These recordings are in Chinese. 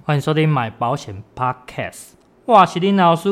欢迎收听买保险 Podcast，哇，是林老师，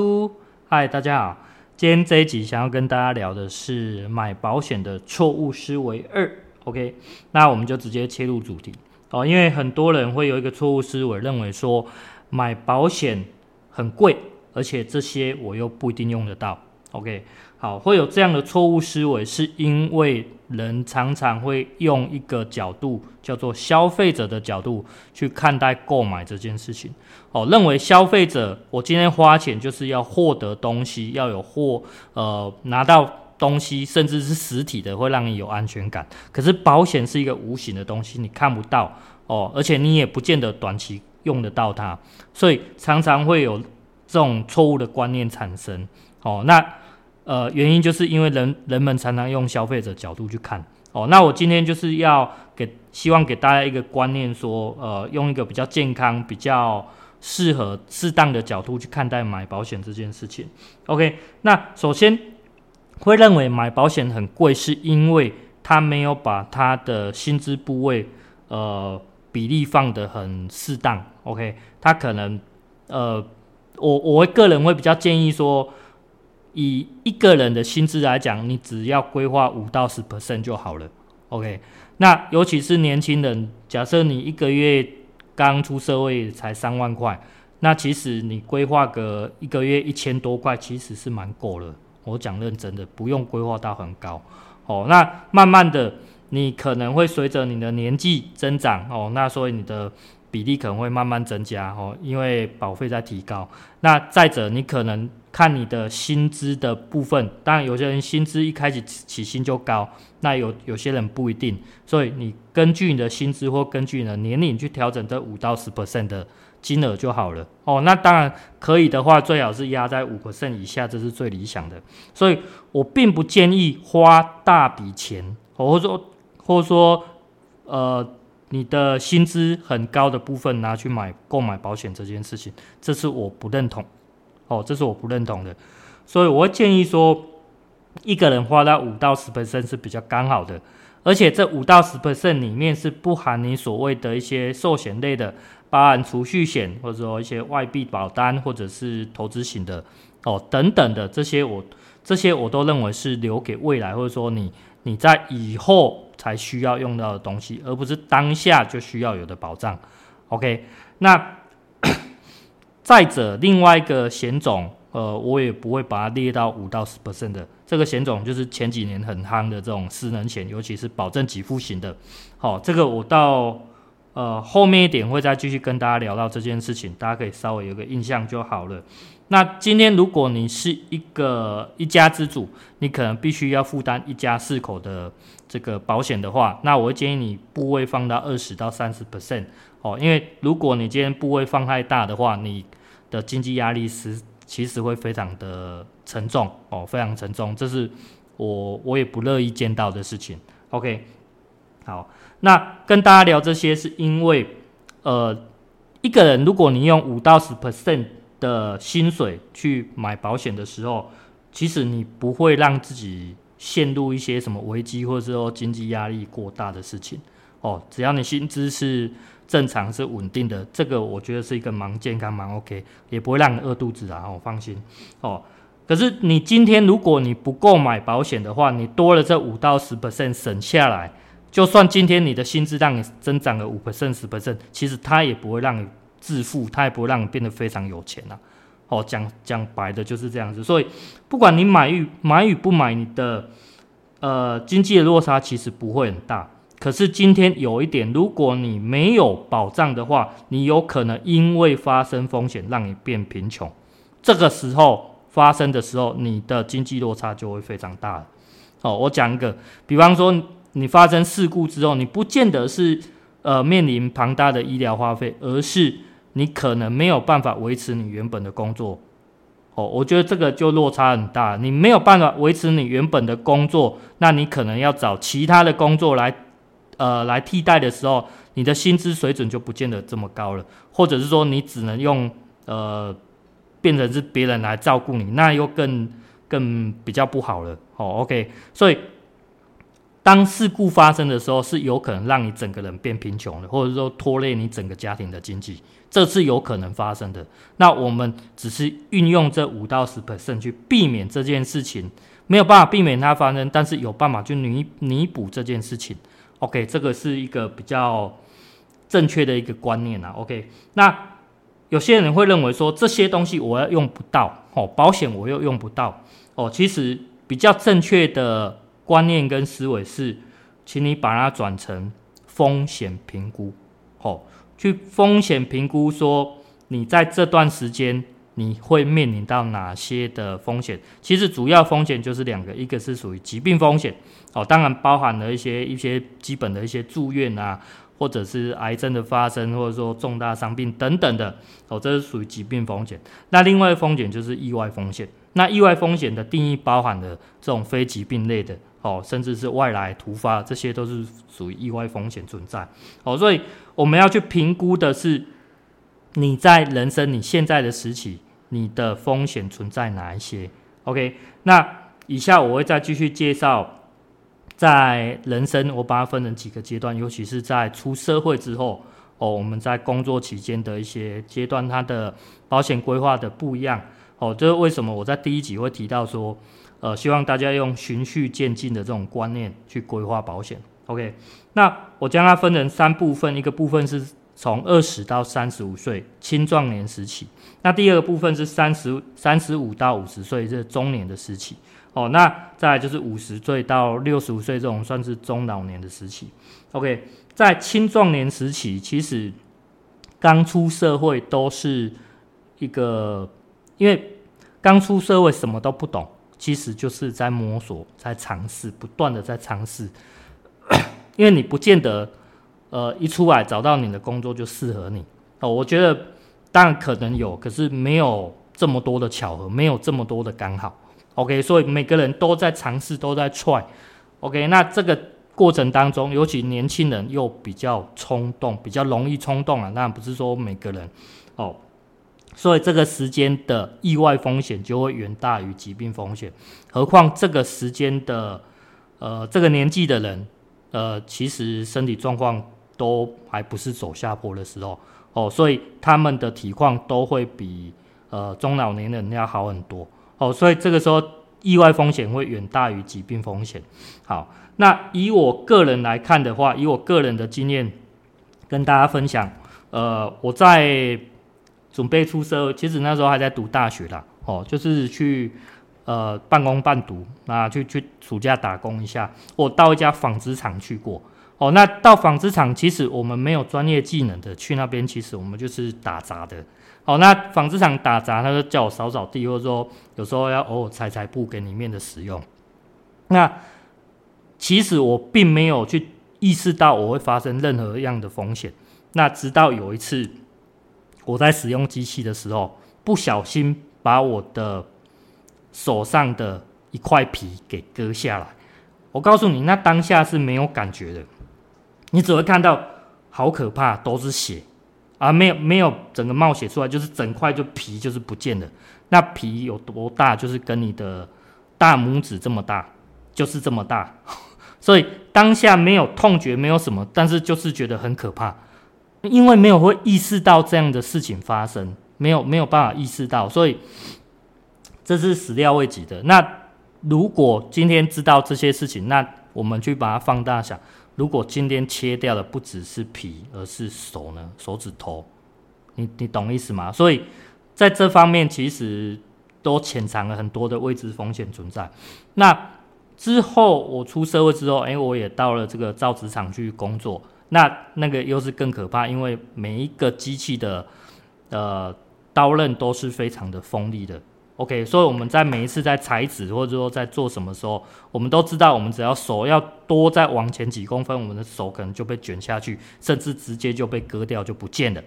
嗨，大家好，今天这一集想要跟大家聊的是买保险的错误思维二，OK，那我们就直接切入主题。哦，因为很多人会有一个错误思维，认为说买保险很贵，而且这些我又不一定用得到，OK。好，会有这样的错误思维，是因为人常常会用一个角度，叫做消费者的角度去看待购买这件事情。哦，认为消费者，我今天花钱就是要获得东西，要有货，呃，拿到东西，甚至是实体的，会让你有安全感。可是保险是一个无形的东西，你看不到哦，而且你也不见得短期用得到它，所以常常会有这种错误的观念产生。哦，那。呃，原因就是因为人人们常常用消费者角度去看哦。那我今天就是要给希望给大家一个观念说，呃，用一个比较健康、比较适合、适当的角度去看待买保险这件事情。OK，那首先会认为买保险很贵，是因为他没有把他的薪资部位呃比例放得很适当。OK，他可能呃，我我个人会比较建议说。以一个人的薪资来讲，你只要规划五到十 percent 就好了。OK，那尤其是年轻人，假设你一个月刚出社会才三万块，那其实你规划个一个月一千多块，其实是蛮够了。我讲认真的，不用规划到很高。哦，那慢慢的，你可能会随着你的年纪增长，哦，那所以你的比例可能会慢慢增加，哦，因为保费在提高。那再者，你可能。看你的薪资的部分，当然有些人薪资一开始起薪就高，那有有些人不一定，所以你根据你的薪资或根据你的年龄去调整这五到十 percent 的金额就好了。哦，那当然可以的话，最好是压在五 percent 以下，这是最理想的。所以我并不建议花大笔钱，或者说或者说呃你的薪资很高的部分拿去买购买保险这件事情，这是我不认同。哦，这是我不认同的，所以我会建议说，一个人花到五到十 percent 是比较刚好的，而且这五到十 percent 里面是不含你所谓的一些寿险类的，包含储蓄险或者说一些外币保单或者是投资型的哦等等的这些我这些我都认为是留给未来或者说你你在以后才需要用到的东西，而不是当下就需要有的保障。OK，那。再者，另外一个险种，呃，我也不会把它列到五到十 percent 的这个险种，就是前几年很夯的这种失能险，尤其是保证给付型的。好、这个我到呃后面一点会再继续跟大家聊到这件事情，大家可以稍微有个印象就好了。那今天如果你是一个一家之主，你可能必须要负担一家四口的这个保险的话，那我会建议你部位放到二十到三十 percent 哦，因为如果你今天部位放太大的话，你的经济压力是其实会非常的沉重哦，非常沉重，这是我我也不乐意见到的事情。OK，好，那跟大家聊这些是因为，呃，一个人如果你用五到十 percent 的薪水去买保险的时候，其实你不会让自己陷入一些什么危机，或者说经济压力过大的事情哦，只要你薪资是。正常是稳定的，这个我觉得是一个蛮健康蛮 OK，也不会让你饿肚子啊，我、放心哦。可是你今天如果你不购买保险的话，你多了这五到十 percent 省下来，就算今天你的薪资让你增长了五 percent 十 percent，其实它也不会让你致富，它也不会让你变得非常有钱啊。哦，讲讲白的就是这样子，所以不管你买与买与不买，你的呃经济的落差其实不会很大。可是今天有一点，如果你没有保障的话，你有可能因为发生风险让你变贫穷。这个时候发生的时候，你的经济落差就会非常大了。哦，我讲一个，比方说你发生事故之后，你不见得是呃面临庞大的医疗花费，而是你可能没有办法维持你原本的工作。哦，我觉得这个就落差很大，你没有办法维持你原本的工作，那你可能要找其他的工作来。呃，来替代的时候，你的薪资水准就不见得这么高了，或者是说你只能用呃，变成是别人来照顾你，那又更更比较不好了。哦，OK，所以当事故发生的时候，是有可能让你整个人变贫穷的，或者说拖累你整个家庭的经济，这是有可能发生的。那我们只是运用这五到十 percent 去避免这件事情，没有办法避免它发生，但是有办法去弥弥补这件事情。OK，这个是一个比较正确的一个观念啊。OK，那有些人会认为说，这些东西我要用不到哦，保险我又用不到哦，其实比较正确的。观念跟思维是，请你把它转成风险评估，哦，去风险评估说你在这段时间你会面临到哪些的风险？其实主要风险就是两个，一个是属于疾病风险，哦，当然包含了一些一些基本的一些住院啊，或者是癌症的发生，或者说重大伤病等等的，哦，这是属于疾病风险。那另外风险就是意外风险。那意外风险的定义包含了这种非疾病类的。哦，甚至是外来突发，这些都是属于意外风险存在。哦，所以我们要去评估的是你在人生你现在的时期，你的风险存在哪一些？OK，那以下我会再继续介绍，在人生我把它分成几个阶段，尤其是在出社会之后，哦，我们在工作期间的一些阶段，它的保险规划的不一样。哦，这是为什么我在第一集会提到说。呃，希望大家用循序渐进的这种观念去规划保险。OK，那我将它分成三部分，一个部分是从二十到三十五岁青壮年时期，那第二个部分是三十三十五到五十岁这中年的时期。哦，那再来就是五十岁到六十五岁这种算是中老年的时期。OK，在青壮年时期，其实刚出社会都是一个，因为刚出社会什么都不懂。其实就是在摸索，在尝试，不断的在尝试，因为你不见得，呃，一出来找到你的工作就适合你哦。我觉得当然可能有，可是没有这么多的巧合，没有这么多的刚好。OK，所以每个人都在尝试，都在 try。OK，那这个过程当中，尤其年轻人又比较冲动，比较容易冲动啊。当然不是说每个人哦。所以这个时间的意外风险就会远大于疾病风险，何况这个时间的，呃，这个年纪的人，呃，其实身体状况都还不是走下坡的时候，哦，所以他们的体况都会比呃中老年人要好很多，哦，所以这个时候意外风险会远大于疾病风险。好，那以我个人来看的话，以我个人的经验跟大家分享，呃，我在。准备出社，其实那时候还在读大学啦，哦，就是去呃半工半读，那去去暑假打工一下。我到一家纺织厂去过，哦，那到纺织厂其实我们没有专业技能的，去那边其实我们就是打杂的。哦，那纺织厂打杂，他就叫我扫扫地，或者说有时候要偶尔裁裁布给里面的使用。那其实我并没有去意识到我会发生任何样的风险。那直到有一次。我在使用机器的时候，不小心把我的手上的一块皮给割下来。我告诉你，那当下是没有感觉的，你只会看到好可怕，都是血啊，没有没有整个冒血出来，就是整块就皮就是不见了。那皮有多大？就是跟你的大拇指这么大，就是这么大。所以当下没有痛觉，没有什么，但是就是觉得很可怕。因为没有会意识到这样的事情发生，没有没有办法意识到，所以这是始料未及的。那如果今天知道这些事情，那我们去把它放大想，如果今天切掉的不只是皮，而是手呢？手指头，你你懂意思吗？所以在这方面其实都潜藏了很多的未知风险存在。那之后我出社会之后，哎，我也到了这个造纸厂去工作。那那个又是更可怕，因为每一个机器的呃刀刃都是非常的锋利的。OK，所以我们在每一次在裁纸或者说在做什么时候，我们都知道，我们只要手要多再往前几公分，我们的手可能就被卷下去，甚至直接就被割掉就不见了。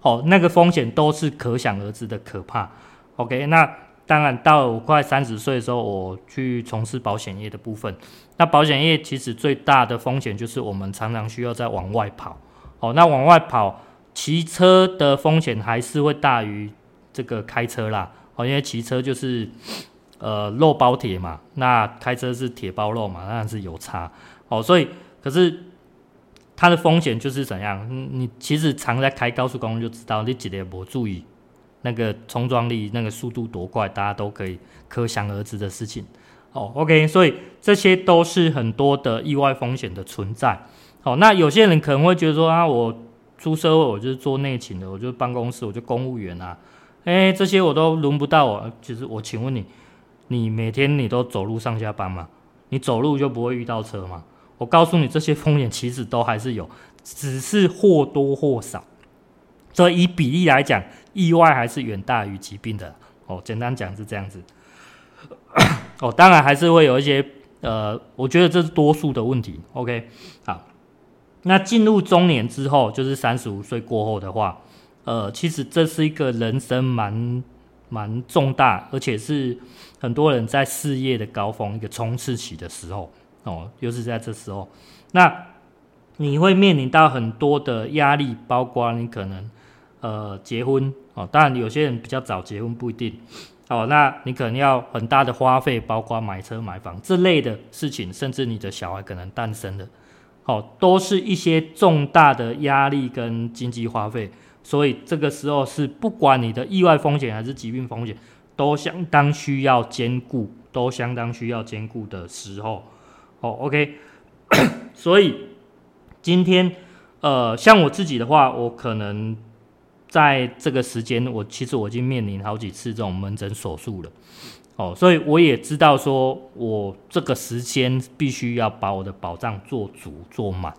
好，那个风险都是可想而知的可怕。OK，那。当然，到我快三十岁的时候，我去从事保险业的部分。那保险业其实最大的风险就是我们常常需要再往外跑。哦，那往外跑，骑车的风险还是会大于这个开车啦。哦，因为骑车就是呃肉包铁嘛，那开车是铁包肉嘛，当然是有差。哦，所以可是它的风险就是怎样？你其实常在开高速公路就知道，你几点不注意那个冲撞力、那个速度多快，大家都可以可想而知的事情。哦，OK，所以这些都是很多的意外风险的存在。哦，那有些人可能会觉得说啊，我出社会，我就是做内勤的，我就是办公室，我就公务员啊，哎，这些我都轮不到我。其实我请问你，你每天你都走路上下班吗？你走路就不会遇到车吗？我告诉你，这些风险其实都还是有，只是或多或少。所以以比例来讲，意外还是远大于疾病的。哦，简单讲是这样子。哦，当然还是会有一些，呃，我觉得这是多数的问题。OK，好，那进入中年之后，就是三十五岁过后的话，呃，其实这是一个人生蛮蛮重大，而且是很多人在事业的高峰一个冲刺期的时候。哦，又是在这时候，那你会面临到很多的压力，包括你可能呃结婚哦，当然有些人比较早结婚不一定。哦，那你可能要很大的花费，包括买车买房这类的事情，甚至你的小孩可能诞生了，哦，都是一些重大的压力跟经济花费，所以这个时候是不管你的意外风险还是疾病风险，都相当需要兼顾，都相当需要兼顾的时候，哦，OK，所以今天呃，像我自己的话，我可能。在这个时间，我其实我已经面临好几次这种门诊手术了，哦，所以我也知道说，我这个时间必须要把我的保障做足做满，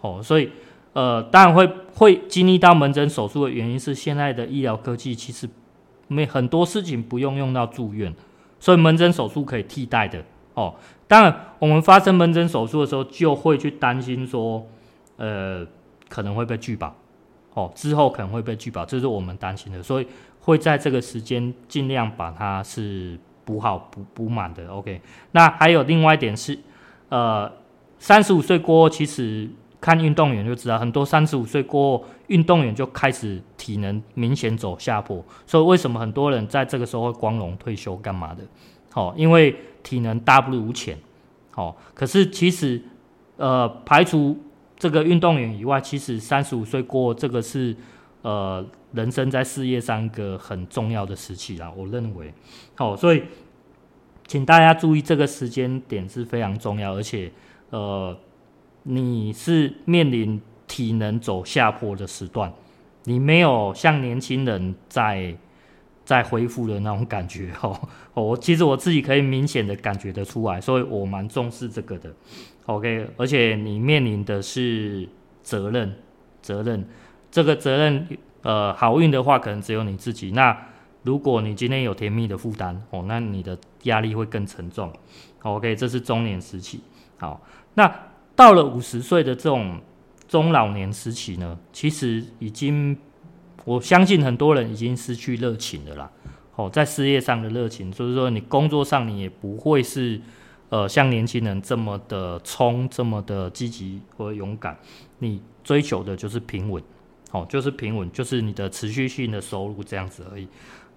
哦，所以呃，当然会会经历到门诊手术的原因是现在的医疗科技其实没很多事情不用用到住院，所以门诊手术可以替代的，哦，当然我们发生门诊手术的时候就会去担心说，呃，可能会被拒保。哦，之后可能会被拒保，这是我们担心的，所以会在这个时间尽量把它是补好、补补满的。OK，那还有另外一点是，呃，三十五岁过后，其实看运动员就知道，很多三十五岁过后，运动员就开始体能明显走下坡，所以为什么很多人在这个时候会光荣退休干嘛的？好、哦，因为体能大不如前。好、哦，可是其实，呃，排除。这个运动员以外，其实三十五岁过，这个是呃人生在事业上一个很重要的时期啦。我认为，好、哦，所以请大家注意这个时间点是非常重要，而且呃你是面临体能走下坡的时段，你没有像年轻人在在恢复的那种感觉 哦。我其实我自己可以明显的感觉得出来，所以我蛮重视这个的。OK，而且你面临的是责任，责任，这个责任，呃，好运的话可能只有你自己。那如果你今天有甜蜜的负担，哦，那你的压力会更沉重。OK，这是中年时期。好，那到了五十岁的这种中老年时期呢，其实已经，我相信很多人已经失去热情了啦。哦，在事业上的热情，就是说你工作上你也不会是。呃，像年轻人这么的冲，这么的积极和勇敢，你追求的就是平稳，哦，就是平稳，就是你的持续性的收入这样子而已。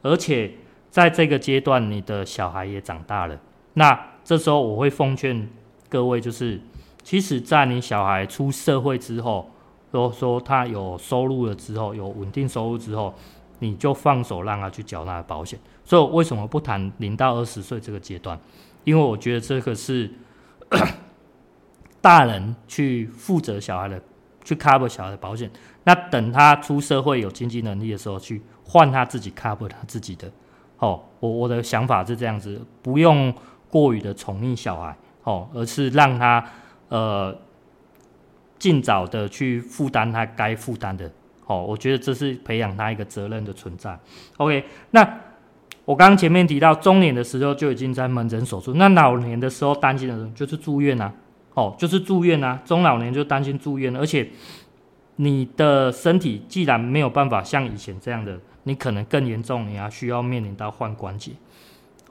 而且在这个阶段，你的小孩也长大了，那这时候我会奉劝各位，就是其实，在你小孩出社会之后，如果说他有收入了之后，有稳定收入之后，你就放手让他去缴纳保险。所以，为什么不谈零到二十岁这个阶段？因为我觉得这个是 大人去负责小孩的，去 cover 小孩的保险。那等他出社会有经济能力的时候，去换他自己 cover 他自己的。哦，我我的想法是这样子，不用过于的宠溺小孩，哦，而是让他呃尽早的去负担他该负担的。哦，我觉得这是培养他一个责任的存在。OK，那。我刚刚前面提到，中年的时候就已经在门诊手术，那老年的时候担心的人就是住院啊，哦，就是住院啊，中老年就担心住院，而且你的身体既然没有办法像以前这样的，你可能更严重，你还需要面临到换关节，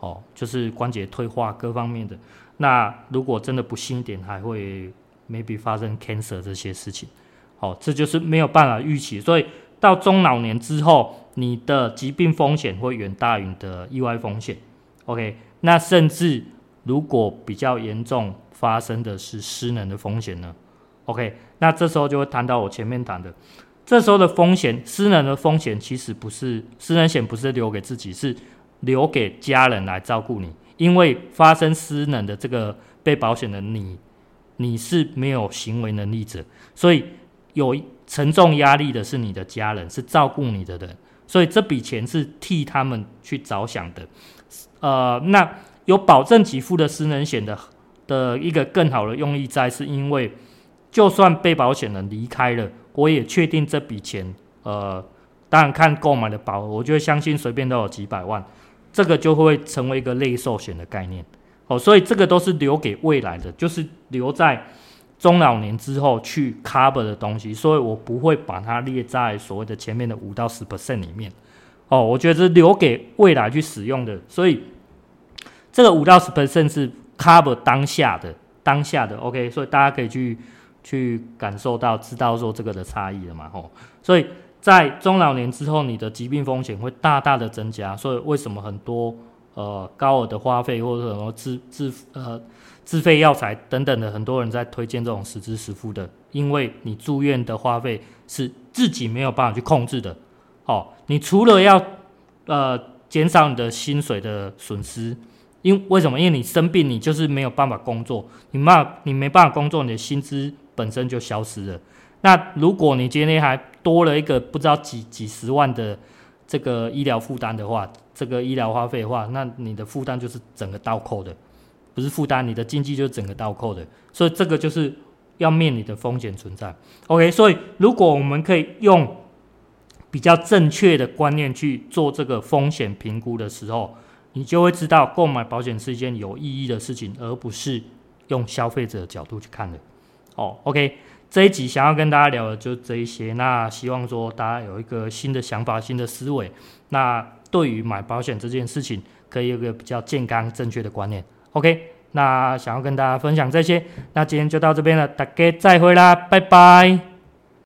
哦，就是关节退化各方面的。那如果真的不幸点，还会 maybe 发生 cancer 这些事情，哦，这就是没有办法预期，所以到中老年之后。你的疾病风险会远大于你的意外风险，OK？那甚至如果比较严重，发生的是失能的风险呢？OK，那这时候就会谈到我前面谈的，这时候的风险，失能的风险其实不是失能险，不是留给自己，是留给家人来照顾你，因为发生失能的这个被保险的你，你是没有行为能力者，所以有沉重压力的是你的家人，是照顾你的人，所以这笔钱是替他们去着想的，呃，那。有保证给付的失能险的的一个更好的用意在，是因为就算被保险人离开了，我也确定这笔钱，呃，当然看购买的保额，我就会相信随便都有几百万，这个就会成为一个类寿险的概念。哦，所以这个都是留给未来的，就是留在中老年之后去 cover 的东西，所以我不会把它列在所谓的前面的五到十 percent 里面。哦，我觉得是留给未来去使用的，所以。这个五到十 percent 是 cover 当下的当下的 OK，所以大家可以去去感受到知道说这个的差异了嘛吼，所以在中老年之后，你的疾病风险会大大的增加，所以为什么很多呃高额的花费或者什么自自呃自费药材等等的，很多人在推荐这种实支实付的，因为你住院的花费是自己没有办法去控制的，哦，你除了要呃减少你的薪水的损失。因为什么？因为你生病，你就是没有办法工作，你没你没办法工作，你的薪资本身就消失了。那如果你今天还多了一个不知道几几十万的这个医疗负担的话，这个医疗花费的话，那你的负担就是整个倒扣的，不是负担，你的经济就是整个倒扣的。所以这个就是要面临的风险存在。OK，所以如果我们可以用比较正确的观念去做这个风险评估的时候。你就会知道购买保险是一件有意义的事情，而不是用消费者的角度去看的。哦，OK，这一集想要跟大家聊的就这一些。那希望说大家有一个新的想法、新的思维。那对于买保险这件事情，可以有一个比较健康、正确的观念。OK，那想要跟大家分享这些，那今天就到这边了，大家再会啦，拜拜。